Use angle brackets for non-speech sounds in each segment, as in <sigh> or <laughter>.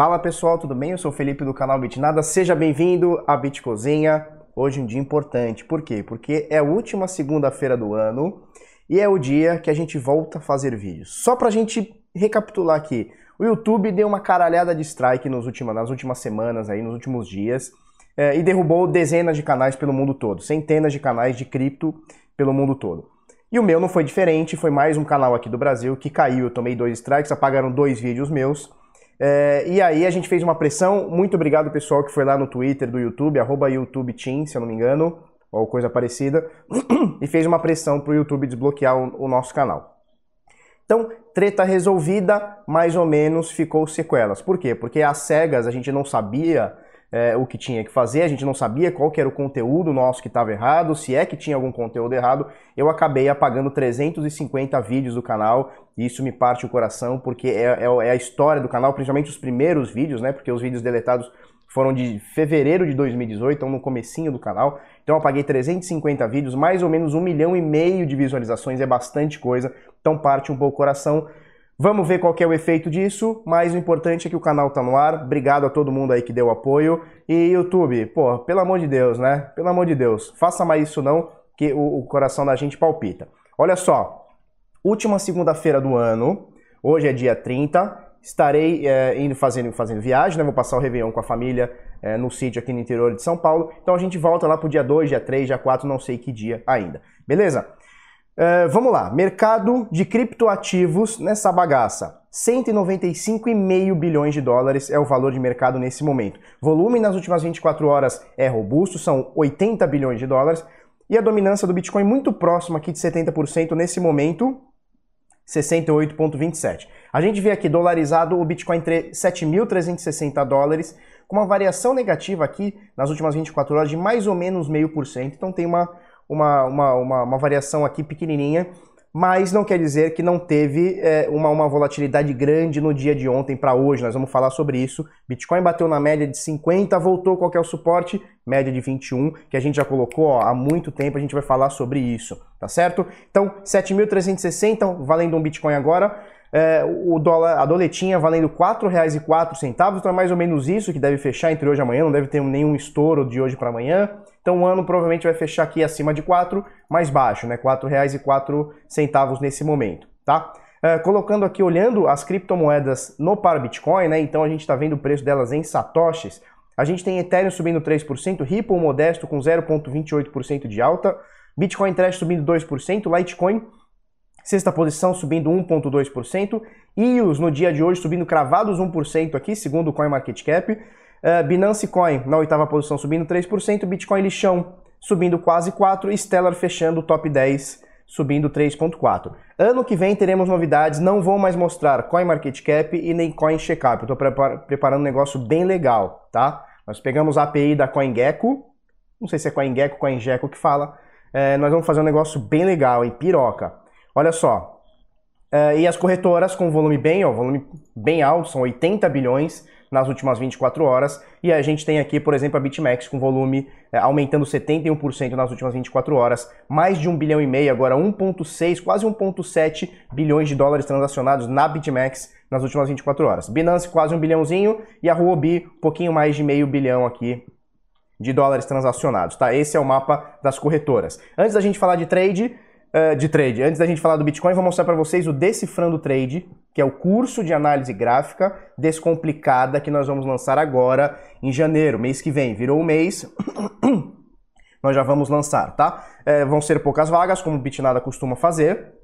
Fala pessoal, tudo bem? Eu sou o Felipe do canal Bitnada. Seja bem-vindo à Bit Cozinha. Hoje um dia importante. Por quê? Porque é a última segunda-feira do ano e é o dia que a gente volta a fazer vídeos. Só pra gente recapitular aqui. O YouTube deu uma caralhada de strike nos últimos, nas últimas semanas, aí, nos últimos dias, é, e derrubou dezenas de canais pelo mundo todo, centenas de canais de cripto pelo mundo todo. E o meu não foi diferente, foi mais um canal aqui do Brasil que caiu. Eu tomei dois strikes, apagaram dois vídeos meus. É, e aí a gente fez uma pressão. Muito obrigado, pessoal, que foi lá no Twitter do YouTube, arroba YouTubeTeam, se eu não me engano, ou coisa parecida, <clears throat> e fez uma pressão para o YouTube desbloquear o, o nosso canal. Então, treta resolvida, mais ou menos ficou sequelas. Por quê? Porque às cegas a gente não sabia é, o que tinha que fazer, a gente não sabia qual era o conteúdo nosso que estava errado, se é que tinha algum conteúdo errado, eu acabei apagando 350 vídeos do canal, e isso me parte o coração, porque é, é, é a história do canal, principalmente os primeiros vídeos, né, porque os vídeos deletados foram de fevereiro de 2018, então no comecinho do canal, então eu apaguei 350 vídeos, mais ou menos um milhão e meio de visualizações, é bastante coisa, então parte um pouco o coração, Vamos ver qual é o efeito disso, mas o importante é que o canal tá no ar. Obrigado a todo mundo aí que deu apoio. E YouTube, pô, pelo amor de Deus, né? Pelo amor de Deus, faça mais isso não, que o, o coração da gente palpita. Olha só, última segunda-feira do ano, hoje é dia 30, estarei é, indo fazendo, fazendo viagem, né? Vou passar o Réveillon com a família é, no sítio aqui no interior de São Paulo. Então a gente volta lá pro dia 2, dia 3, dia 4, não sei que dia ainda. Beleza? Uh, vamos lá, mercado de criptoativos nessa bagaça. 195,5 bilhões de dólares é o valor de mercado nesse momento. Volume nas últimas 24 horas é robusto, são 80 bilhões de dólares. E a dominância do Bitcoin muito próxima aqui de 70% nesse momento, 68,27. A gente vê aqui dolarizado o Bitcoin entre 7.360 dólares, com uma variação negativa aqui nas últimas 24 horas de mais ou menos meio por cento. Então tem uma uma, uma, uma, uma variação aqui pequenininha, mas não quer dizer que não teve é, uma, uma volatilidade grande no dia de ontem para hoje. Nós vamos falar sobre isso. Bitcoin bateu na média de 50, voltou qual é o suporte? Média de 21, que a gente já colocou ó, há muito tempo, a gente vai falar sobre isso, tá certo? Então, 7.360 valendo um Bitcoin agora. É, o dólar, a doletinha valendo R$ 4,04, então é mais ou menos isso que deve fechar entre hoje e amanhã, não deve ter nenhum estouro de hoje para amanhã. Então o ano provavelmente vai fechar aqui acima de 4, mais baixo, né? R$ 4,04 nesse momento, tá? É, colocando aqui, olhando as criptomoedas no par Bitcoin, né? Então a gente está vendo o preço delas em satoshis. A gente tem Ethereum subindo 3%, Ripple modesto com 0,28% de alta, Bitcoin Trash subindo 2%, Litecoin sexta posição subindo 1,2%, EOS no dia de hoje subindo cravados 1% aqui, segundo o CoinMarketCap, Uh, Binance Coin na oitava posição subindo 3%, Bitcoin lixão subindo quase 4%, Stellar fechando o top 10 subindo 3.4. Ano que vem teremos novidades, não vou mais mostrar CoinMarketCap e nem CoinCheckup. Estou preparando um negócio bem legal, tá? Nós pegamos a API da CoinGecko, não sei se é CoinGecko, CoinGecko que fala, é, nós vamos fazer um negócio bem legal, em piroca. Olha só, é, e as corretoras com volume bem, ó, volume bem alto, são 80 bilhões, nas últimas 24 horas. E a gente tem aqui, por exemplo, a BitMEX com volume é, aumentando 71% nas últimas 24 horas, mais de 1 bilhão e meio, agora 1,6, quase 1,7 bilhões de dólares transacionados na BitMEX nas últimas 24 horas. Binance quase um bilhãozinho e a Huobi um pouquinho mais de meio bilhão aqui de dólares transacionados, tá? Esse é o mapa das corretoras. Antes da gente falar de trade, uh, de trade. Antes da gente falar do Bitcoin, vou mostrar para vocês o Decifrando Trade, que é o curso de análise gráfica descomplicada que nós vamos lançar agora em janeiro, mês que vem. Virou o mês, <coughs> nós já vamos lançar, tá? É, vão ser poucas vagas, como o Bitnada costuma fazer,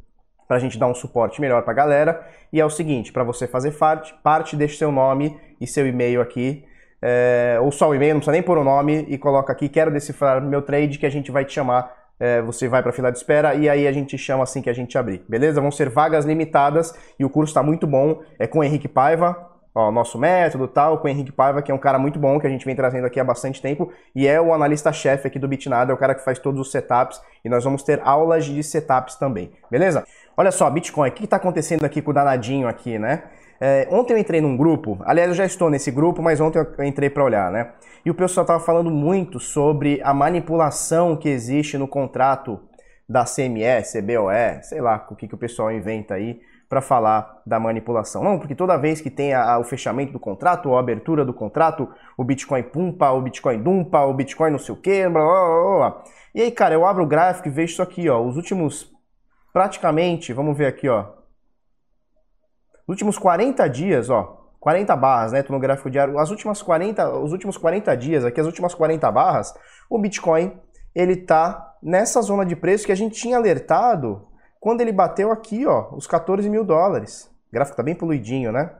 para a gente dar um suporte melhor para a galera. E é o seguinte, para você fazer parte, parte, deixe seu nome e seu e-mail aqui, é, ou só o e-mail, não precisa nem pôr o nome, e coloca aqui, quero decifrar meu trade, que a gente vai te chamar é, você vai para a fila de espera e aí a gente chama assim que a gente abrir, beleza? Vão ser vagas limitadas e o curso está muito bom, é com o Henrique Paiva, ó, nosso método tal, com o Henrique Paiva, que é um cara muito bom, que a gente vem trazendo aqui há bastante tempo, e é o analista-chefe aqui do Bitnada, é o cara que faz todos os setups, e nós vamos ter aulas de setups também, beleza? Olha só, Bitcoin, o que está acontecendo aqui com o danadinho aqui, né? É, ontem eu entrei num grupo, aliás, eu já estou nesse grupo, mas ontem eu entrei para olhar, né? E o pessoal estava falando muito sobre a manipulação que existe no contrato da CME, CBOE, sei lá o que, que o pessoal inventa aí, para falar da manipulação. Não, porque toda vez que tem a, a, o fechamento do contrato ou a abertura do contrato, o Bitcoin pumpa, o Bitcoin dumpa, o Bitcoin não sei o blá, blá, blá, blá. E aí, cara, eu abro o gráfico e vejo isso aqui, ó, os últimos praticamente, vamos ver aqui, ó. Os últimos 40 dias, ó, 40 barras, né, tô no gráfico diário, as últimas 40, os últimos 40 dias, aqui as últimas 40 barras, o Bitcoin, ele tá nessa zona de preço que a gente tinha alertado quando ele bateu aqui, ó, os 14 mil dólares. O gráfico tá bem poluidinho, né?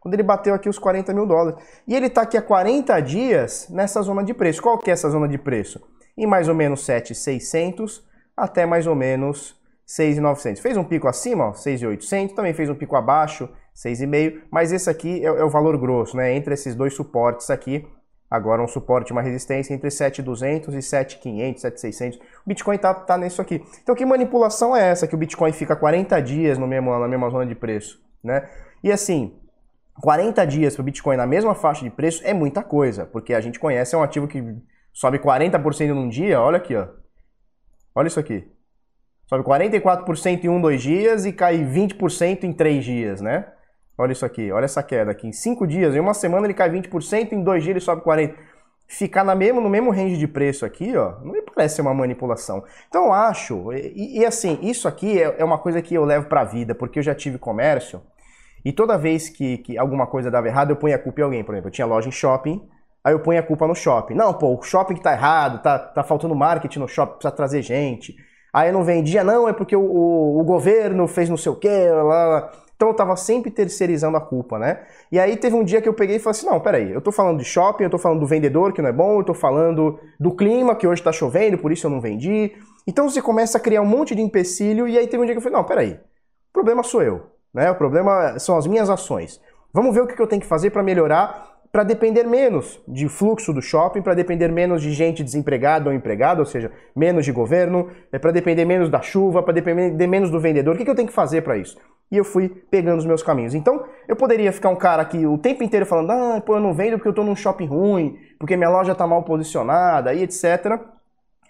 Quando ele bateu aqui os 40 mil dólares. E ele tá aqui há 40 dias nessa zona de preço. Qual que é essa zona de preço? Em mais ou menos 7,600 até mais ou menos 6,900. Fez um pico acima, ó, 6,800. Também fez um pico abaixo, 6,5. Mas esse aqui é, é o valor grosso, né? Entre esses dois suportes aqui, Agora um suporte, uma resistência entre 7.200 e 7.500, 7.600. O Bitcoin tá, tá nisso aqui. Então que manipulação é essa que o Bitcoin fica 40 dias no mesmo, na mesma zona de preço, né? E assim, 40 dias para o Bitcoin na mesma faixa de preço é muita coisa, porque a gente conhece é um ativo que sobe 40% num dia, olha aqui, ó. Olha isso aqui. Sobe 44% em um, dois dias e cai 20% em três dias, né? Olha isso aqui, olha essa queda aqui. Em 5 dias, em uma semana ele cai 20%, em dois dias ele sobe 40%. Ficar na mesmo, no mesmo range de preço aqui, ó, não me parece uma manipulação. Então eu acho, e, e assim, isso aqui é, é, uma coisa que eu levo pra vida, porque eu já tive comércio, e toda vez que, que alguma coisa dava errado, eu ponho a culpa em alguém. Por exemplo, eu tinha loja em shopping, aí eu ponho a culpa no shopping. Não, pô, o shopping que tá errado, tá, tá faltando marketing no shopping, precisa trazer gente. Aí não vendia, não, é porque o, o, o governo fez não sei o quê, lá, lá. Então eu tava sempre terceirizando a culpa, né? E aí teve um dia que eu peguei e falei assim: não, peraí, eu tô falando de shopping, eu tô falando do vendedor que não é bom, eu tô falando do clima que hoje tá chovendo, por isso eu não vendi. Então você começa a criar um monte de empecilho, e aí teve um dia que eu falei: não, peraí, o problema sou eu, né? O problema são as minhas ações. Vamos ver o que eu tenho que fazer para melhorar para depender menos de fluxo do shopping, para depender menos de gente desempregada ou empregada, ou seja, menos de governo, é para depender menos da chuva, para depender menos do vendedor. O que, que eu tenho que fazer para isso? E eu fui pegando os meus caminhos. Então, eu poderia ficar um cara aqui o tempo inteiro falando, ah, pô, eu não vendo porque eu estou num shopping ruim, porque minha loja está mal posicionada, e etc.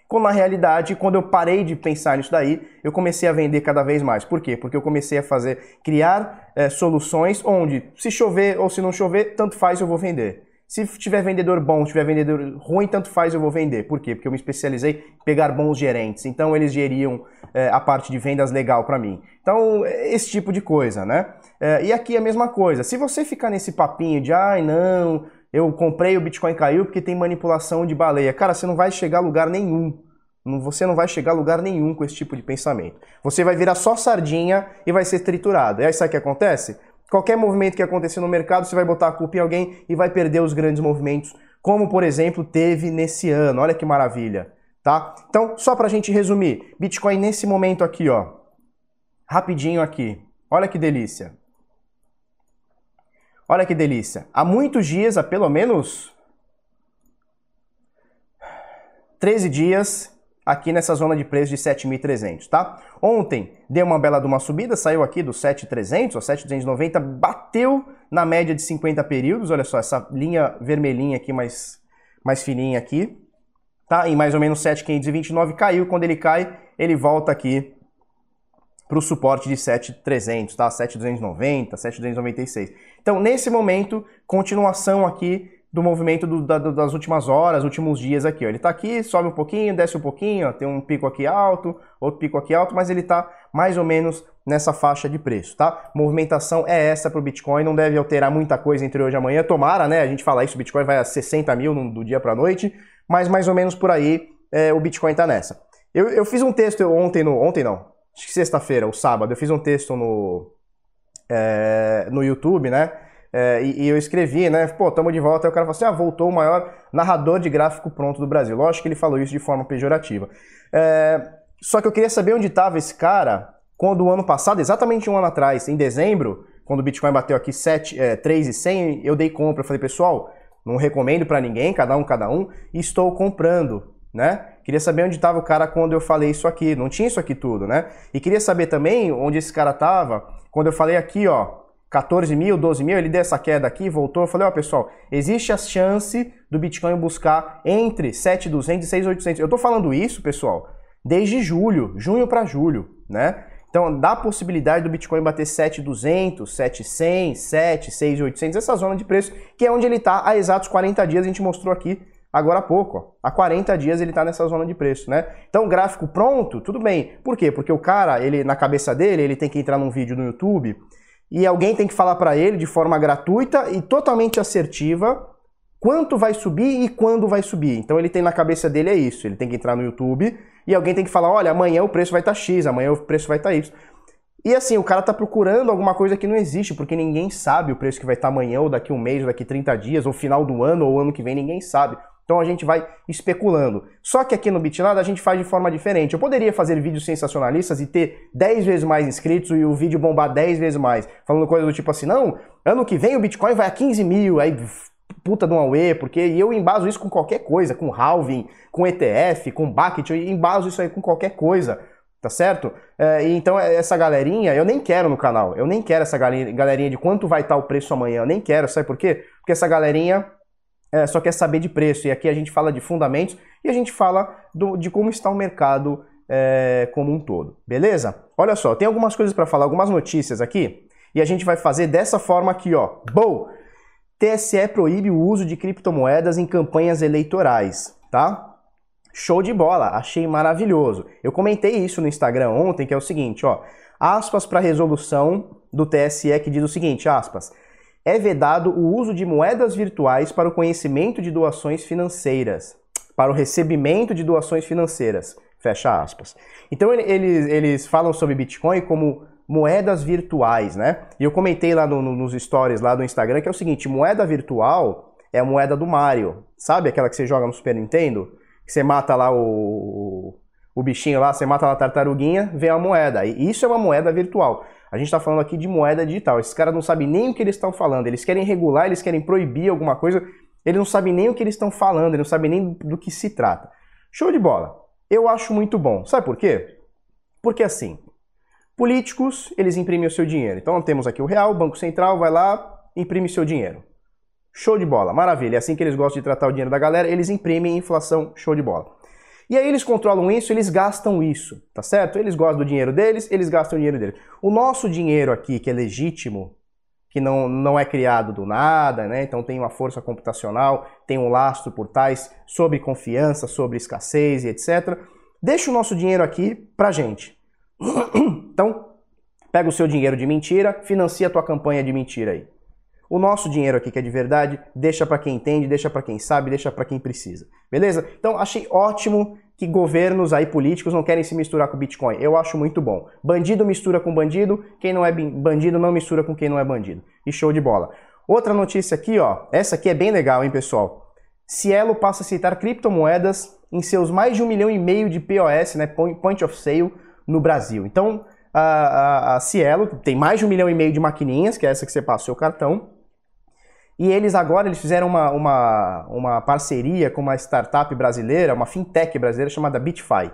Quando na realidade, quando eu parei de pensar nisso daí, eu comecei a vender cada vez mais. Por quê? Porque eu comecei a fazer, criar é, soluções onde, se chover ou se não chover, tanto faz eu vou vender. Se tiver vendedor bom, tiver vendedor ruim, tanto faz eu vou vender. Por quê? Porque eu me especializei em pegar bons gerentes. Então eles geriam é, a parte de vendas legal para mim. Então, esse tipo de coisa, né? É, e aqui a mesma coisa. Se você ficar nesse papinho de, ai não, eu comprei, o Bitcoin caiu porque tem manipulação de baleia. Cara, você não vai chegar a lugar nenhum. Você não vai chegar a lugar nenhum com esse tipo de pensamento. Você vai virar só sardinha e vai ser triturado. E aí sabe o que acontece? Qualquer movimento que acontecer no mercado, você vai botar a culpa em alguém e vai perder os grandes movimentos, como por exemplo teve nesse ano. Olha que maravilha, tá? Então, só pra gente resumir, Bitcoin nesse momento aqui, ó. Rapidinho aqui. Olha que delícia. Olha que delícia. Há muitos dias, há pelo menos 13 dias, aqui nessa zona de preço de 7.300, tá? Ontem deu uma bela de uma subida, saiu aqui do 7.300 ou 7.290, bateu na média de 50 períodos, olha só, essa linha vermelhinha aqui mais, mais fininha aqui, tá? Em mais ou menos 7.529, caiu, quando ele cai, ele volta aqui para o suporte de 7,300, tá? 7,290, 7,296. Então, nesse momento, continuação aqui do movimento do, da, das últimas horas, últimos dias aqui. Ó. Ele está aqui, sobe um pouquinho, desce um pouquinho, ó. tem um pico aqui alto, outro pico aqui alto, mas ele está mais ou menos nessa faixa de preço, tá? Movimentação é essa para o Bitcoin, não deve alterar muita coisa entre hoje e amanhã. Tomara, né? A gente fala isso, o Bitcoin vai a 60 mil do dia para a noite, mas mais ou menos por aí é, o Bitcoin está nessa. Eu, eu fiz um texto ontem, no, ontem não, acho que sexta-feira ou sábado, eu fiz um texto no, é, no YouTube, né? É, e, e, eu escrevi, né? Pô, tamo de volta. Aí o cara falou assim: ah, voltou o maior narrador de gráfico pronto do Brasil. Lógico que ele falou isso de forma pejorativa. É, só que eu queria saber onde estava esse cara quando o ano passado, exatamente um ano atrás, em dezembro, quando o Bitcoin bateu aqui 7, é, 3,100, eu dei compra. Eu falei, pessoal, não recomendo para ninguém, cada um, cada um, e estou comprando né? Queria saber onde estava o cara quando eu falei isso aqui. Não tinha isso aqui tudo, né? E queria saber também onde esse cara estava quando eu falei aqui, ó, 14 mil, 12 mil, ele deu essa queda aqui, voltou. Eu falei, ó, pessoal, existe a chance do Bitcoin buscar entre 7,200 e 6,800. Eu tô falando isso, pessoal, desde julho, junho para julho, né? Então dá a possibilidade do Bitcoin bater 7,200, 7,100, 7, 6,800, essa zona de preço, que é onde ele está há exatos 40 dias, a gente mostrou aqui agora há pouco. Ó. Há 40 dias ele está nessa zona de preço, né? Então gráfico pronto, tudo bem. Por quê? Porque o cara, ele na cabeça dele, ele tem que entrar num vídeo no YouTube e alguém tem que falar para ele de forma gratuita e totalmente assertiva quanto vai subir e quando vai subir. Então ele tem na cabeça dele é isso, ele tem que entrar no YouTube e alguém tem que falar, olha, amanhã o preço vai estar tá X, amanhã o preço vai estar tá Y. E assim, o cara tá procurando alguma coisa que não existe, porque ninguém sabe o preço que vai estar tá amanhã, ou daqui um mês, ou daqui 30 dias, ou final do ano, ou ano que vem, ninguém sabe. Então a gente vai especulando. Só que aqui no BitNada a gente faz de forma diferente. Eu poderia fazer vídeos sensacionalistas e ter 10 vezes mais inscritos e o vídeo bombar 10 vezes mais, falando coisa do tipo assim, não, ano que vem o Bitcoin vai a 15 mil, aí puta de um Aue, porque eu embaso isso com qualquer coisa, com halving, com ETF, com bucket, eu embaso isso aí com qualquer coisa, tá certo? É, então essa galerinha eu nem quero no canal, eu nem quero essa galerinha de quanto vai estar o preço amanhã, eu nem quero, sabe por quê? Porque essa galerinha é, só quer saber de preço, e aqui a gente fala de fundamentos e a gente fala do, de como está o mercado é, como um todo, beleza? Olha só, tem algumas coisas para falar, algumas notícias aqui, e a gente vai fazer dessa forma aqui, ó, boa! TSE proíbe o uso de criptomoedas em campanhas eleitorais, tá? Show de bola, achei maravilhoso. Eu comentei isso no Instagram ontem, que é o seguinte, ó, aspas para a resolução do TSE que diz o seguinte, aspas, é vedado o uso de moedas virtuais para o conhecimento de doações financeiras, para o recebimento de doações financeiras, fecha aspas. Então eles, eles falam sobre Bitcoin como moedas virtuais, né? E eu comentei lá no, no, nos stories lá do Instagram que é o seguinte, moeda virtual é a moeda do Mario, sabe aquela que você joga no Super Nintendo? Que você mata lá o, o bichinho lá, você mata a tartaruguinha, vem a moeda. E isso é uma moeda virtual. A gente está falando aqui de moeda digital. Esses caras não sabem nem o que eles estão falando. Eles querem regular, eles querem proibir alguma coisa. Eles não sabem nem o que eles estão falando, eles não sabem nem do que se trata. Show de bola. Eu acho muito bom. Sabe por quê? Porque assim, Políticos, eles imprimem o seu dinheiro. Então temos aqui o real, o Banco Central vai lá, imprime seu dinheiro. Show de bola, maravilha. É assim que eles gostam de tratar o dinheiro da galera, eles imprimem inflação, show de bola. E aí eles controlam isso, eles gastam isso, tá certo? Eles gostam do dinheiro deles, eles gastam o dinheiro deles. O nosso dinheiro aqui, que é legítimo, que não, não é criado do nada, né? Então tem uma força computacional, tem um lastro por tais sobre confiança, sobre escassez e etc. Deixa o nosso dinheiro aqui pra gente. <clears throat> Então, pega o seu dinheiro de mentira, financia a tua campanha de mentira aí. O nosso dinheiro aqui que é de verdade, deixa para quem entende, deixa para quem sabe, deixa para quem precisa. Beleza? Então, achei ótimo que governos aí políticos não querem se misturar com Bitcoin. Eu acho muito bom. Bandido mistura com bandido, quem não é bandido não mistura com quem não é bandido. E show de bola. Outra notícia aqui, ó. Essa aqui é bem legal, hein, pessoal? Cielo passa a aceitar criptomoedas em seus mais de um milhão e meio de POS, né, Point of Sale, no Brasil. Então, a, a, Cielo tem mais de um milhão e meio de maquininhas, que é essa que você passa o seu cartão. E eles agora eles fizeram uma, uma, uma parceria com uma startup brasileira, uma fintech brasileira chamada BitFi.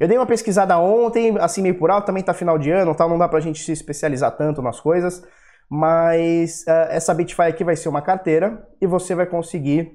Eu dei uma pesquisada ontem, assim meio por alto, também tá final de ano, tal, não dá pra gente se especializar tanto nas coisas, mas uh, essa BitFi aqui vai ser uma carteira e você vai conseguir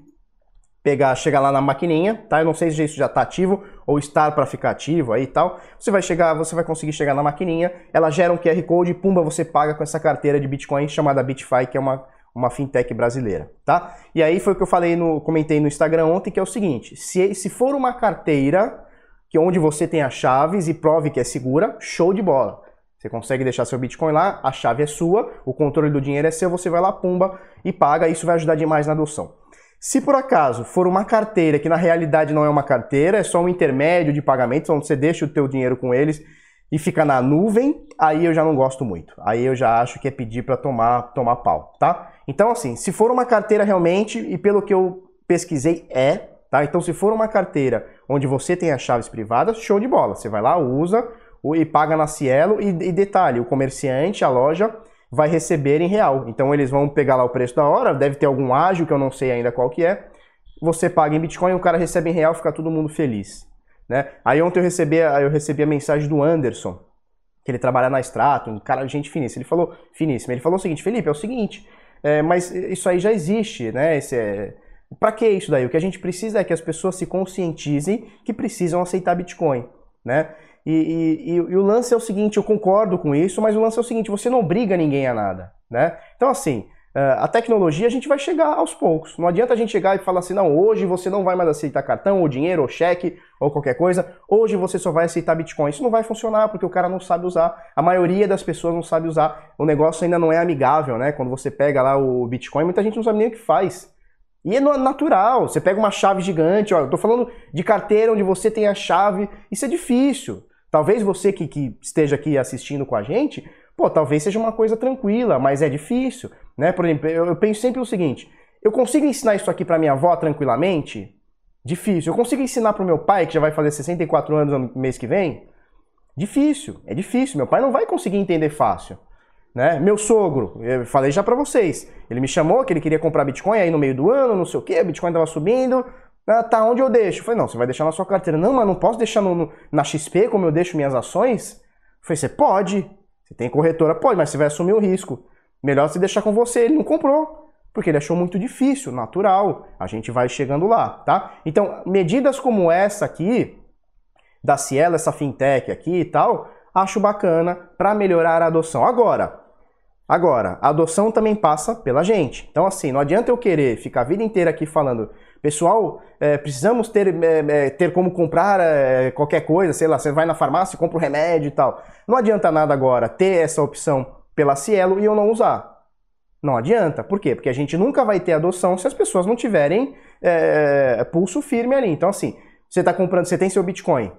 pegar, chegar lá na maquininha, tá? Eu não sei se isso já está ativo ou estar para ficar ativo aí e tal. Você vai chegar, você vai conseguir chegar na maquininha, ela gera um QR Code pumba, você paga com essa carteira de Bitcoin chamada BitFi, que é uma uma fintech brasileira, tá? E aí foi o que eu falei no comentei no Instagram ontem, que é o seguinte, se se for uma carteira que onde você tem as chaves e prove que é segura, show de bola. Você consegue deixar seu Bitcoin lá, a chave é sua, o controle do dinheiro é seu, você vai lá, pumba, e paga, isso vai ajudar demais na adoção. Se por acaso for uma carteira que na realidade não é uma carteira, é só um intermédio de pagamentos, onde você deixa o teu dinheiro com eles e fica na nuvem, aí eu já não gosto muito. Aí eu já acho que é pedir para tomar, tomar pau, tá? Então assim, se for uma carteira realmente, e pelo que eu pesquisei é, tá? Então se for uma carteira onde você tem as chaves privadas, show de bola. Você vai lá, usa e paga na Cielo e, e detalhe, o comerciante, a loja vai receber em real. Então eles vão pegar lá o preço da hora, deve ter algum ágio que eu não sei ainda qual que é. Você paga em Bitcoin, o cara recebe em real, fica todo mundo feliz. Né? Aí ontem eu recebi, eu recebi a mensagem do Anderson, que ele trabalha na Strato, um cara de gente finíssima. Ele falou, finíssimo, ele falou o seguinte, Felipe, é o seguinte, é, mas isso aí já existe, né? Esse é... Para que isso daí? O que a gente precisa é que as pessoas se conscientizem que precisam aceitar Bitcoin, né? E, e, e, o lance é o seguinte, eu concordo com isso, mas o lance é o seguinte, você não obriga ninguém a nada, né? Então assim, a tecnologia a gente vai chegar aos poucos. Não adianta a gente chegar e falar assim, não, hoje você não vai mais aceitar cartão, ou dinheiro, ou cheque, ou qualquer coisa. Hoje você só vai aceitar Bitcoin. Isso não vai funcionar porque o cara não sabe usar. A maioria das pessoas não sabe usar. O negócio ainda não é amigável, né? Quando você pega lá o Bitcoin, muita gente não sabe nem o que faz. E é natural. Você pega uma chave gigante, ó, eu tô falando de carteira onde você tem a chave. Isso é difícil. Talvez você que, que esteja aqui assistindo com a gente, pô, talvez seja uma coisa tranquila, mas é difícil. Né? Por exemplo, eu, penso sempre o seguinte: eu consigo ensinar isso aqui para minha avó tranquilamente? Difícil. Eu consigo ensinar para o meu pai, que já vai fazer 64 anos no mês que vem? Difícil, é difícil. Meu pai não vai conseguir entender fácil. Né? Meu sogro, eu falei já para vocês, ele me chamou que ele queria comprar Bitcoin aí no meio do ano, não sei o que, Bitcoin tava subindo. Ah, tá, onde eu deixo? Eu falei, não, você vai deixar na sua carteira. Não, mas não posso deixar no, no, na XP como eu deixo minhas ações? Eu falei, você pode. Você tem corretora? Pode, mas você vai assumir o risco. Melhor se deixar com você. Ele não comprou, porque ele achou muito difícil, natural. A gente vai chegando lá, tá? Então, medidas como essa aqui, da Cielo, essa fintech aqui e tal, acho bacana para melhorar a adoção. Agora, agora, a adoção também passa pela gente. Então, assim, não adianta eu querer ficar a vida inteira aqui falando, pessoal, é, precisamos ter, é, ter como comprar é, qualquer coisa, sei lá, você vai na farmácia, compra o um remédio e tal. Não adianta nada agora ter essa opção pela Cielo e eu não usar. Não adianta. Por quê? Porque a gente nunca vai ter adoção se as pessoas não tiverem é, pulso firme ali. Então, assim, você está comprando, você tem seu Bitcoin,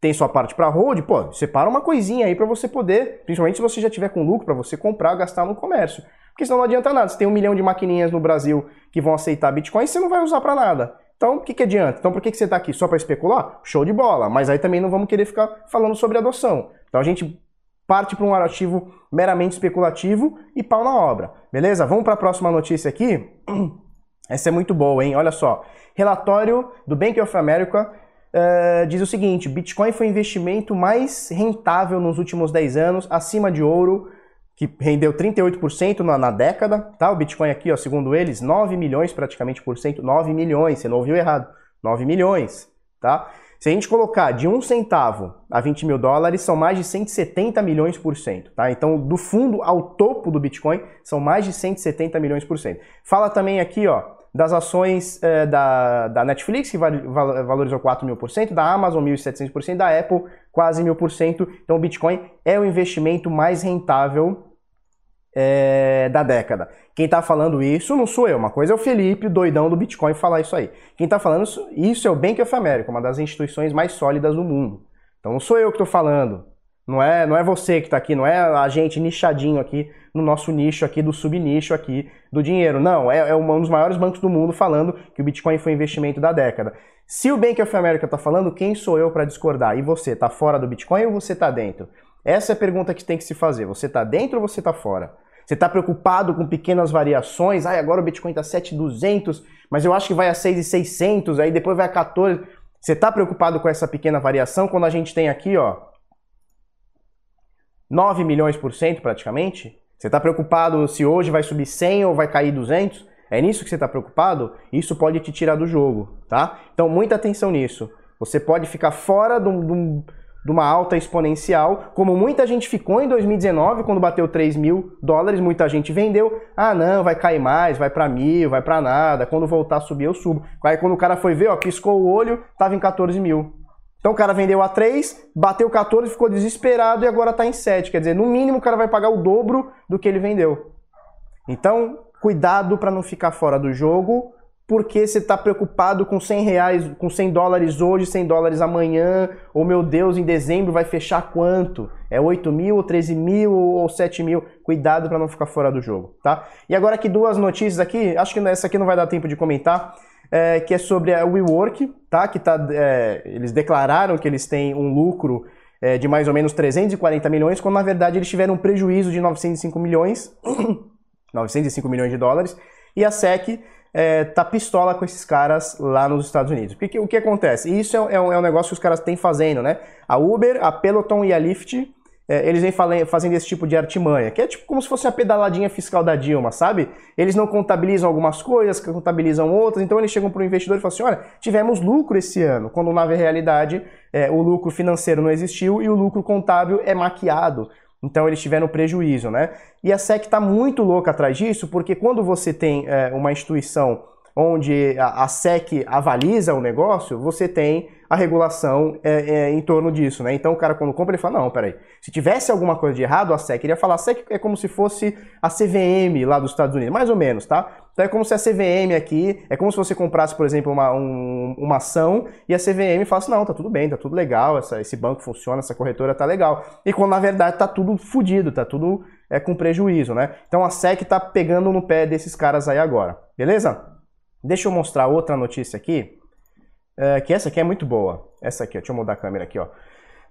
tem sua parte para hold, pô, separa uma coisinha aí para você poder, principalmente se você já tiver com lucro, para você comprar, gastar no comércio. Porque senão não adianta nada. Você tem um milhão de maquininhas no Brasil que vão aceitar Bitcoin, você não vai usar para nada. Então, o que, que adianta? Então, por que, que você está aqui? Só para especular? Show de bola. Mas aí também não vamos querer ficar falando sobre adoção. Então, a gente parte para um ativo meramente especulativo e pau na obra. Beleza? Vamos para a próxima notícia aqui. <clears throat> Essa é muito boa, hein? Olha só. Relatório do Bank of America uh, diz o seguinte: Bitcoin foi o investimento mais rentável nos últimos 10 anos, acima de ouro, que rendeu 38% na, na década. Tá? O Bitcoin aqui, ó, segundo eles, 9 milhões praticamente por cento. 9 milhões, você não ouviu errado. 9 milhões. Tá? Se a gente colocar de um centavo a 20 mil dólares, são mais de 170 milhões por cento. Tá? Então, do fundo ao topo do Bitcoin, são mais de 170 milhões por cento. Fala também aqui ó, das ações eh, da, da Netflix, que valorizou 4 mil por cento, da Amazon 1.700 por cento, da Apple quase mil por cento. Então, o Bitcoin é o investimento mais rentável é, da década. Quem está falando isso não sou eu, uma coisa é o Felipe, doidão do Bitcoin, falar isso aí. Quem está falando isso, isso é o Bank of America, uma das instituições mais sólidas do mundo. Então não sou eu que estou falando, não é, não é você que está aqui, não é a gente nichadinho aqui no nosso nicho aqui, do subnicho aqui do dinheiro. Não, é, é um dos maiores bancos do mundo falando que o Bitcoin foi investimento da década. Se o Bank of America está falando, quem sou eu para discordar? E você, está fora do Bitcoin ou você está dentro? Essa é a pergunta que tem que se fazer. Você está dentro ou você está fora? Você está preocupado com pequenas variações? Ah, agora o Bitcoin está 7,200, mas eu acho que vai a 6,600, aí depois vai a 14. Você está preocupado com essa pequena variação quando a gente tem aqui, ó, 9 milhões por cento praticamente? Você está preocupado se hoje vai subir 100 ou vai cair 200? É nisso que você está preocupado? Isso pode te tirar do jogo, tá? Então, muita atenção nisso. Você pode ficar fora de um de uma alta exponencial, como muita gente ficou em 2019, quando bateu 3 mil dólares, muita gente vendeu. Ah, não, vai cair mais, vai para mil, vai para nada. Quando voltar a subir, eu subo. Aí quando o cara foi ver, ó, piscou o olho, tava em 14 mil. Então o cara vendeu a 3, bateu 14, ficou desesperado e agora tá em 7. Quer dizer, no mínimo o cara vai pagar o dobro do que ele vendeu. Então, cuidado para não ficar fora do jogo porque você está preocupado com 100 reais, com 100 dólares hoje, 100 dólares amanhã, ou meu Deus, em dezembro vai fechar quanto? É 8 mil, ou 13 mil, ou 7 mil? Cuidado para não ficar fora do jogo, tá? E agora aqui duas notícias aqui, acho que essa aqui não vai dar tempo de comentar, é, que é sobre a WeWork, tá? Que tá, é, eles declararam que eles têm um lucro é, de mais ou menos 340 milhões, quando na verdade eles tiveram um prejuízo de 905 milhões, <clears throat> 905 milhões de dólares, e a SEC é, tá pistola com esses caras lá nos Estados Unidos. Porque o que acontece? Isso é, é, um, é um negócio que os caras têm fazendo, né? A Uber, a Peloton e a Lyft é, eles vêm fazendo esse tipo de artimanha, que é tipo como se fosse a pedaladinha fiscal da Dilma, sabe? Eles não contabilizam algumas coisas, contabilizam outras, então eles chegam para o investidor e falam assim: olha, tivemos lucro esse ano, quando na realidade é, o lucro financeiro não existiu e o lucro contábil é maquiado. Então eles tiveram prejuízo, né? E a SEC está muito louca atrás disso, porque quando você tem é, uma instituição onde a, SEC avaliza o negócio, você tem a regulação é, é, em torno disso, né? Então o cara quando compra ele fala, não, peraí, se tivesse alguma coisa de errado, a SEC iria falar, a SEC é como se fosse a CVM lá dos Estados Unidos, mais ou menos, tá? Então é como se a CVM aqui, é como se você comprasse, por exemplo, uma, um, uma ação e a CVM falasse, não, tá tudo bem, tá tudo legal, essa, esse banco funciona, essa corretora tá legal. E quando na verdade tá tudo fodido, tá tudo é, com prejuízo, né? Então a SEC tá pegando no pé desses caras aí agora, beleza? Deixa eu mostrar outra notícia aqui, é, que essa aqui é muito boa. Essa aqui, ó, deixa eu mudar a câmera aqui, ó.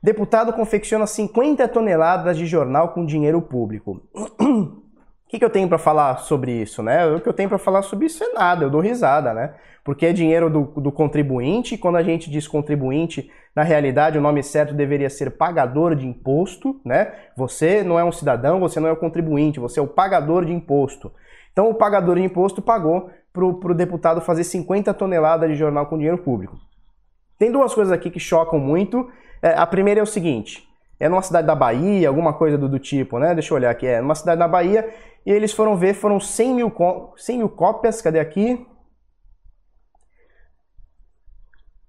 Deputado confecciona 50 toneladas de jornal com dinheiro público. <clears throat> Que, que eu tenho para falar sobre isso, né? O que eu tenho para falar sobre isso é nada, eu dou risada, né? Porque é dinheiro do, do contribuinte, e quando a gente diz contribuinte, na realidade o nome certo deveria ser pagador de imposto, né? Você não é um cidadão, você não é o contribuinte, você é o pagador de imposto. Então o pagador de imposto pagou para o deputado fazer 50 toneladas de jornal com dinheiro público. Tem duas coisas aqui que chocam muito. É, a primeira é o seguinte: é numa cidade da Bahia, alguma coisa do, do, tipo, né? Deixa eu olhar aqui. É numa cidade da Bahia e eles foram ver, foram 100 mil, 100 mil cópias. Cadê aqui?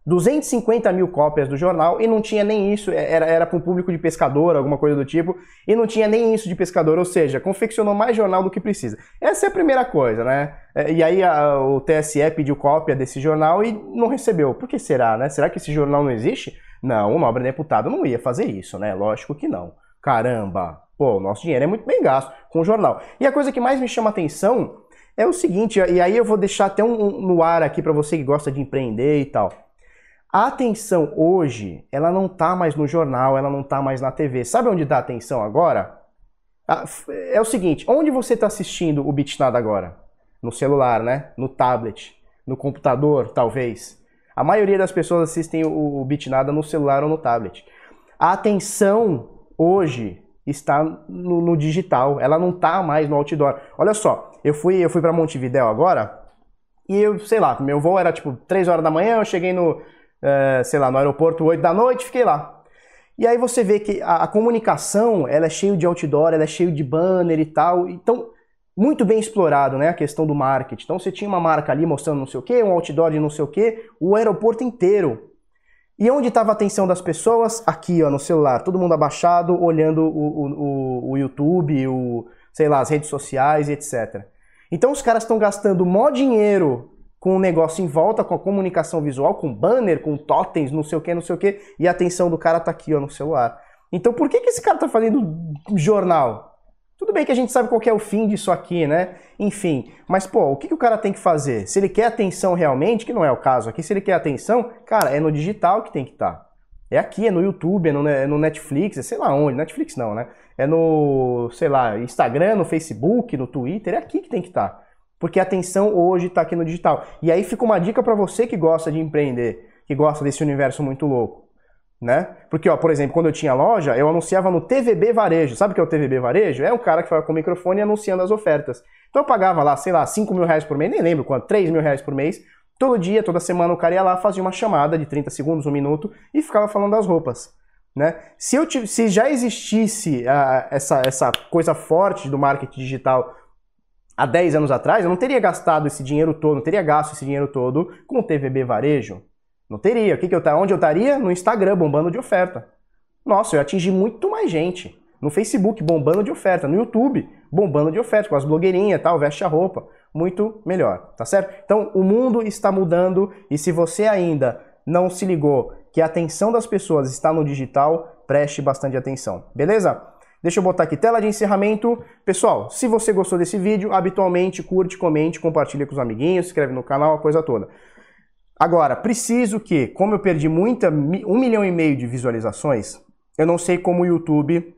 250 mil cópias do jornal e não tinha nem isso, é, era, era para um público de pescador, alguma coisa do tipo, e não tinha nem isso de pescador, ou seja, confeccionou mais jornal do que precisa. Essa é a primeira coisa, né? É, e aí a, o TSE pediu cópia desse jornal e não recebeu. Por que será, né? Será que esse jornal não existe? Não, o nobre deputado não ia fazer isso, né? Lógico que não. Caramba, pô, nosso dinheiro é muito bem gasto com o jornal. E a coisa que mais me chama atenção é o seguinte, e aí eu vou deixar até um, um no ar aqui para você que gosta de empreender e tal. A atenção hoje, ela não tá mais no jornal, ela não tá mais na TV. Sabe onde dá atenção agora? Ah, é o seguinte, onde você está assistindo o Bitnada agora? No celular, né? No tablet, no computador, talvez. A maioria das pessoas assistem o Bitnada no celular ou no tablet. A atenção hoje está no, no digital, ela não está mais no outdoor. Olha só, eu fui, eu fui para Montevidéu agora e eu, sei lá, meu voo era tipo 3 horas da manhã, eu cheguei no, é, sei lá, no aeroporto 8 da noite, fiquei lá. E aí você vê que a, a comunicação, ela é cheio de outdoor, ela é cheio de banner e tal. Então, muito bem explorado, né, a questão do marketing. Então você tinha uma marca ali mostrando não sei o que, um outdoor de não sei o que, o aeroporto inteiro. E onde estava a atenção das pessoas? Aqui, ó, no celular, todo mundo abaixado, olhando o, o, o YouTube, o, sei lá, as redes sociais, etc. Então os caras estão gastando mó dinheiro com o negócio em volta, com a comunicação visual, com banner, com totens, não sei o que, não sei o que, e a atenção do cara tá aqui, ó, no celular. Então por que, que esse cara tá fazendo jornal? Tudo bem que a gente sabe qual é o fim disso aqui, né? Enfim, mas pô, o que, que o cara tem que fazer? Se ele quer atenção realmente, que não é o caso aqui, se ele quer atenção, cara, é no digital que tem que estar. Tá. É aqui, é no YouTube, é no, é no Netflix, é sei lá onde, Netflix não, né? É no, sei lá, Instagram, no Facebook, no Twitter, é aqui que tem que estar. Tá. Porque a atenção hoje está aqui no digital. E aí fica uma dica para você que gosta de empreender, que gosta desse universo muito louco. Né? Porque, ó, por exemplo, quando eu tinha loja, eu anunciava no TVB Varejo. Sabe o que é o TVB Varejo? É um cara que fala com o microfone anunciando as ofertas. Então eu pagava lá, sei lá, 5 mil reais por mês, nem lembro quanto, 3 mil reais por mês. Todo dia, toda semana o cara ia lá, fazia uma chamada de 30 segundos, um minuto e ficava falando das roupas. Né? Se, eu, se já existisse uh, essa, essa coisa forte do marketing digital há 10 anos atrás, eu não teria gastado esse dinheiro todo, não teria gasto esse dinheiro todo com o TVB Varejo. Não teria. O que que eu, onde eu estaria? No Instagram, bombando de oferta. Nossa, eu atingi muito mais gente. No Facebook, bombando de oferta. No YouTube, bombando de oferta, com as blogueirinhas tal, veste a roupa. Muito melhor, tá certo? Então, o mundo está mudando e se você ainda não se ligou que a atenção das pessoas está no digital, preste bastante atenção, beleza? Deixa eu botar aqui tela de encerramento. Pessoal, se você gostou desse vídeo, habitualmente curte, comente, compartilha com os amiguinhos, inscreve no canal, a coisa toda. Agora, preciso que, como eu perdi muita, um milhão e meio de visualizações, eu não sei como o YouTube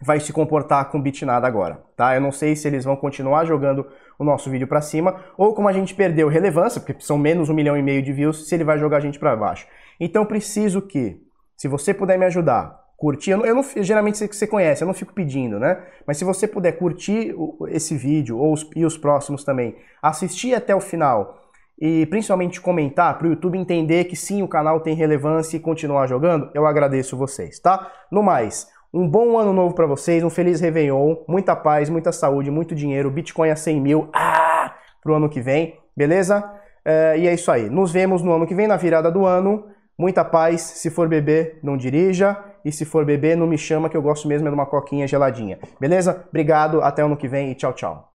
vai se comportar com Bitnada agora, tá? Eu não sei se eles vão continuar jogando o nosso vídeo para cima ou como a gente perdeu relevância, porque são menos um milhão e meio de views, se ele vai jogar a gente para baixo. Então preciso que, se você puder me ajudar, curtir, eu, não, eu não geralmente você, você conhece, eu não fico pedindo, né? Mas se você puder curtir esse vídeo ou os, e os próximos também, assistir até o final e principalmente comentar para o YouTube entender que sim, o canal tem relevância e continuar jogando, eu agradeço vocês, tá? No mais, um bom ano novo para vocês, um feliz Réveillon, muita paz, muita saúde, muito dinheiro, Bitcoin a 100 mil, ah, pro ano que vem, beleza? É, e é isso aí. Nos vemos no ano que vem, na virada do ano. Muita paz. Se for beber, não dirija. E se for beber, não me chama, que eu gosto mesmo é de uma coquinha geladinha. Beleza? Obrigado, até o ano que vem e tchau, tchau.